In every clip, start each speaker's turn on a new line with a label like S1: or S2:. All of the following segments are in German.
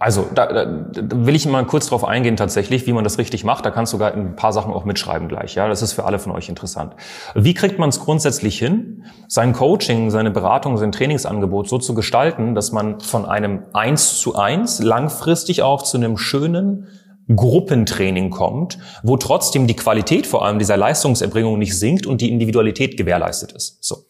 S1: Also, da, da, da will ich mal kurz drauf eingehen tatsächlich, wie man das richtig macht. Da kannst du sogar ein paar Sachen auch mitschreiben gleich. Ja, das ist für alle von euch interessant. Wie kriegt man es grundsätzlich hin, sein Coaching, seine Beratung, sein Trainingsangebot so zu gestalten, dass man von einem Eins zu eins langfristig auch zu einem schönen Gruppentraining kommt, wo trotzdem die Qualität vor allem dieser Leistungserbringung nicht sinkt und die Individualität gewährleistet ist. So.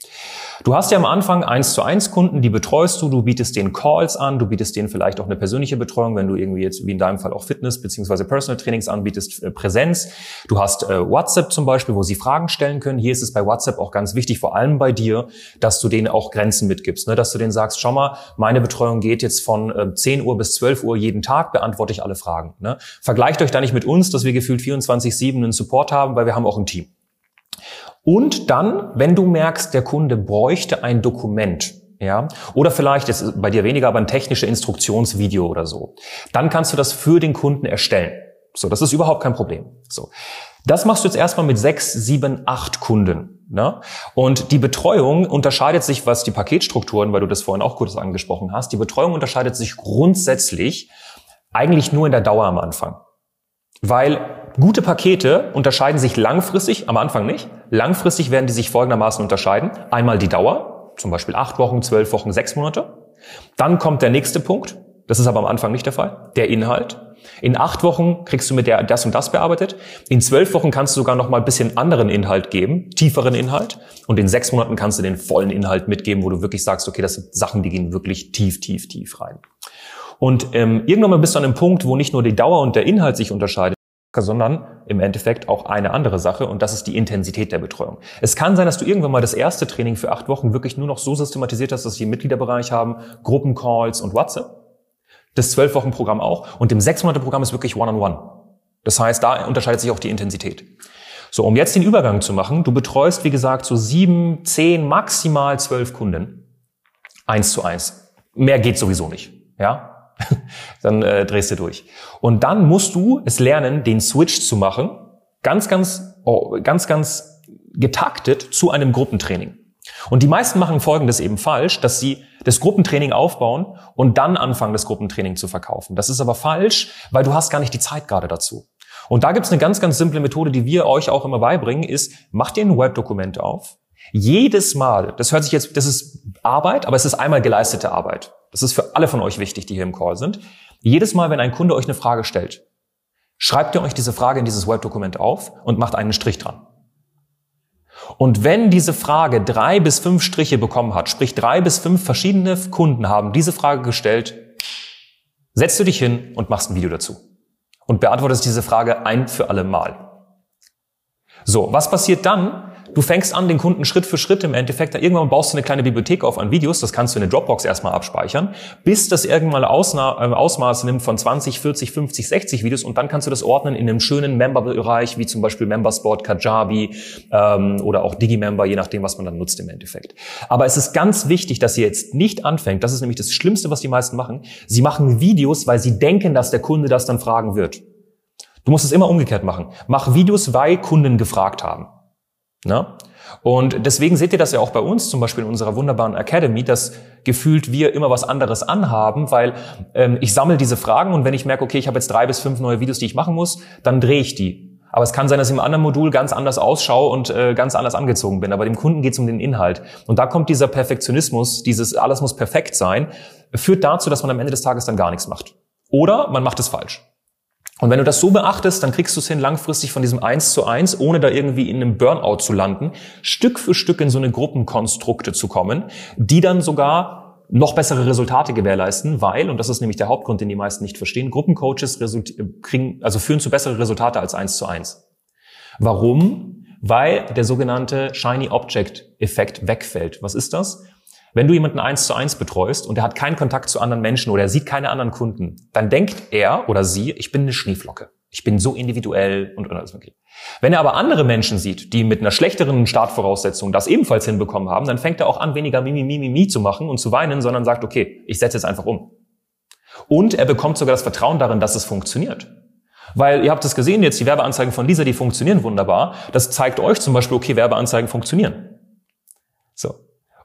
S1: Du hast ja am Anfang eins zu eins Kunden, die betreust du, du bietest denen Calls an, du bietest denen vielleicht auch eine persönliche Betreuung, wenn du irgendwie jetzt, wie in deinem Fall auch Fitness beziehungsweise Personal Trainings anbietest, äh, Präsenz. Du hast äh, WhatsApp zum Beispiel, wo sie Fragen stellen können. Hier ist es bei WhatsApp auch ganz wichtig, vor allem bei dir, dass du denen auch Grenzen mitgibst, ne? dass du denen sagst, schau mal, meine Betreuung geht jetzt von äh, 10 Uhr bis 12 Uhr jeden Tag, beantworte ich alle Fragen. Ne? Vergleicht euch da nicht mit uns, dass wir gefühlt 24-7 einen Support haben, weil wir haben auch ein Team. Und dann, wenn du merkst, der Kunde bräuchte ein Dokument, ja, oder vielleicht ist bei dir weniger, aber ein technisches Instruktionsvideo oder so, dann kannst du das für den Kunden erstellen. So, das ist überhaupt kein Problem. So. Das machst du jetzt erstmal mit sechs, sieben, acht Kunden. Ne? Und die Betreuung unterscheidet sich, was die Paketstrukturen, weil du das vorhin auch kurz angesprochen hast, die Betreuung unterscheidet sich grundsätzlich eigentlich nur in der Dauer am Anfang. Weil gute Pakete unterscheiden sich langfristig, am Anfang nicht. Langfristig werden die sich folgendermaßen unterscheiden. Einmal die Dauer, zum Beispiel acht Wochen, zwölf Wochen, sechs Monate. Dann kommt der nächste Punkt. Das ist aber am Anfang nicht der Fall. Der Inhalt. In acht Wochen kriegst du mit der das und das bearbeitet. In zwölf Wochen kannst du sogar noch mal ein bisschen anderen Inhalt geben, tieferen Inhalt. Und in sechs Monaten kannst du den vollen Inhalt mitgeben, wo du wirklich sagst, okay, das sind Sachen, die gehen wirklich tief, tief, tief rein. Und ähm, irgendwann mal bist du an einem Punkt, wo nicht nur die Dauer und der Inhalt sich unterscheiden, sondern im Endeffekt auch eine andere Sache und das ist die Intensität der Betreuung. Es kann sein, dass du irgendwann mal das erste Training für acht Wochen wirklich nur noch so systematisiert hast, dass einen Mitgliederbereich haben, Gruppencalls und WhatsApp. Das zwölf Wochen Programm auch und im sechs Monate Programm ist wirklich One-on-One. -on -one. Das heißt, da unterscheidet sich auch die Intensität. So, um jetzt den Übergang zu machen, du betreust, wie gesagt, so sieben, zehn, maximal zwölf Kunden. Eins zu eins. Mehr geht sowieso nicht. Ja, dann äh, drehst du durch. Und dann musst du es lernen, den Switch zu machen, ganz, ganz, oh, ganz, ganz getaktet zu einem Gruppentraining. Und die meisten machen Folgendes eben falsch, dass sie das Gruppentraining aufbauen und dann anfangen, das Gruppentraining zu verkaufen. Das ist aber falsch, weil du hast gar nicht die Zeit gerade dazu. Und da gibt's eine ganz, ganz simple Methode, die wir euch auch immer beibringen, ist, macht dir ein Web-Dokument auf. Jedes Mal, das hört sich jetzt, das ist Arbeit, aber es ist einmal geleistete Arbeit. Das ist für alle von euch wichtig, die hier im Call sind. Jedes Mal, wenn ein Kunde euch eine Frage stellt, schreibt ihr euch diese Frage in dieses Web-Dokument auf und macht einen Strich dran. Und wenn diese Frage drei bis fünf Striche bekommen hat, sprich drei bis fünf verschiedene Kunden haben diese Frage gestellt, setzt du dich hin und machst ein Video dazu und beantwortest diese Frage ein für alle Mal. So, was passiert dann, Du fängst an, den Kunden Schritt für Schritt im Endeffekt, irgendwann baust du eine kleine Bibliothek auf an Videos, das kannst du in eine Dropbox erstmal abspeichern, bis das irgendwann Ausna äh, Ausmaße nimmt von 20, 40, 50, 60 Videos und dann kannst du das ordnen in einem schönen Member-Bereich, wie zum Beispiel Membersport, Kajabi ähm, oder auch Digimember, je nachdem, was man dann nutzt im Endeffekt. Aber es ist ganz wichtig, dass ihr jetzt nicht anfängt, das ist nämlich das Schlimmste, was die meisten machen, sie machen Videos, weil sie denken, dass der Kunde das dann fragen wird. Du musst es immer umgekehrt machen. Mach Videos, weil Kunden gefragt haben. Ne? Und deswegen seht ihr das ja auch bei uns, zum Beispiel in unserer wunderbaren Academy, dass gefühlt wir immer was anderes anhaben, weil ähm, ich sammle diese Fragen und wenn ich merke, okay, ich habe jetzt drei bis fünf neue Videos, die ich machen muss, dann drehe ich die. Aber es kann sein, dass ich im anderen Modul ganz anders ausschaue und äh, ganz anders angezogen bin. Aber dem Kunden geht es um den Inhalt. Und da kommt dieser Perfektionismus, dieses alles muss perfekt sein, führt dazu, dass man am Ende des Tages dann gar nichts macht. Oder man macht es falsch. Und wenn du das so beachtest, dann kriegst du es hin, langfristig von diesem Eins zu eins, ohne da irgendwie in einem Burnout zu landen, Stück für Stück in so eine Gruppenkonstrukte zu kommen, die dann sogar noch bessere Resultate gewährleisten, weil, und das ist nämlich der Hauptgrund, den die meisten nicht verstehen, Gruppencoaches kriegen, also führen zu besseren Resultate als eins zu eins. Warum? Weil der sogenannte Shiny Object Effekt wegfällt. Was ist das? Wenn du jemanden eins zu eins betreust und er hat keinen Kontakt zu anderen Menschen oder er sieht keine anderen Kunden, dann denkt er oder sie, ich bin eine Schneeflocke. Ich bin so individuell und, alles mögliche. Wenn er aber andere Menschen sieht, die mit einer schlechteren Startvoraussetzung das ebenfalls hinbekommen haben, dann fängt er auch an, weniger Mimi, Mimi, Mimi zu machen und zu weinen, sondern sagt, okay, ich setze jetzt einfach um. Und er bekommt sogar das Vertrauen darin, dass es funktioniert. Weil ihr habt es gesehen, jetzt die Werbeanzeigen von Lisa, die funktionieren wunderbar. Das zeigt euch zum Beispiel, okay, Werbeanzeigen funktionieren. So.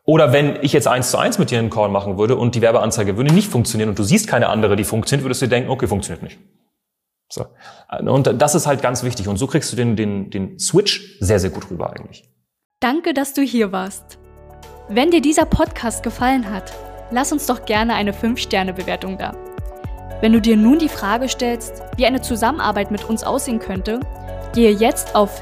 S1: Oder wenn ich jetzt eins zu eins mit dir einen Call machen würde und die Werbeanzeige würde nicht funktionieren und du siehst keine andere, die funktioniert, würdest du dir denken, okay, funktioniert nicht. So. Und das ist halt ganz wichtig. Und so kriegst du den, den, den Switch sehr, sehr gut rüber eigentlich.
S2: Danke, dass du hier warst. Wenn dir dieser Podcast gefallen hat, lass uns doch gerne eine 5-Sterne-Bewertung da. Wenn du dir nun die Frage stellst, wie eine Zusammenarbeit mit uns aussehen könnte, gehe jetzt auf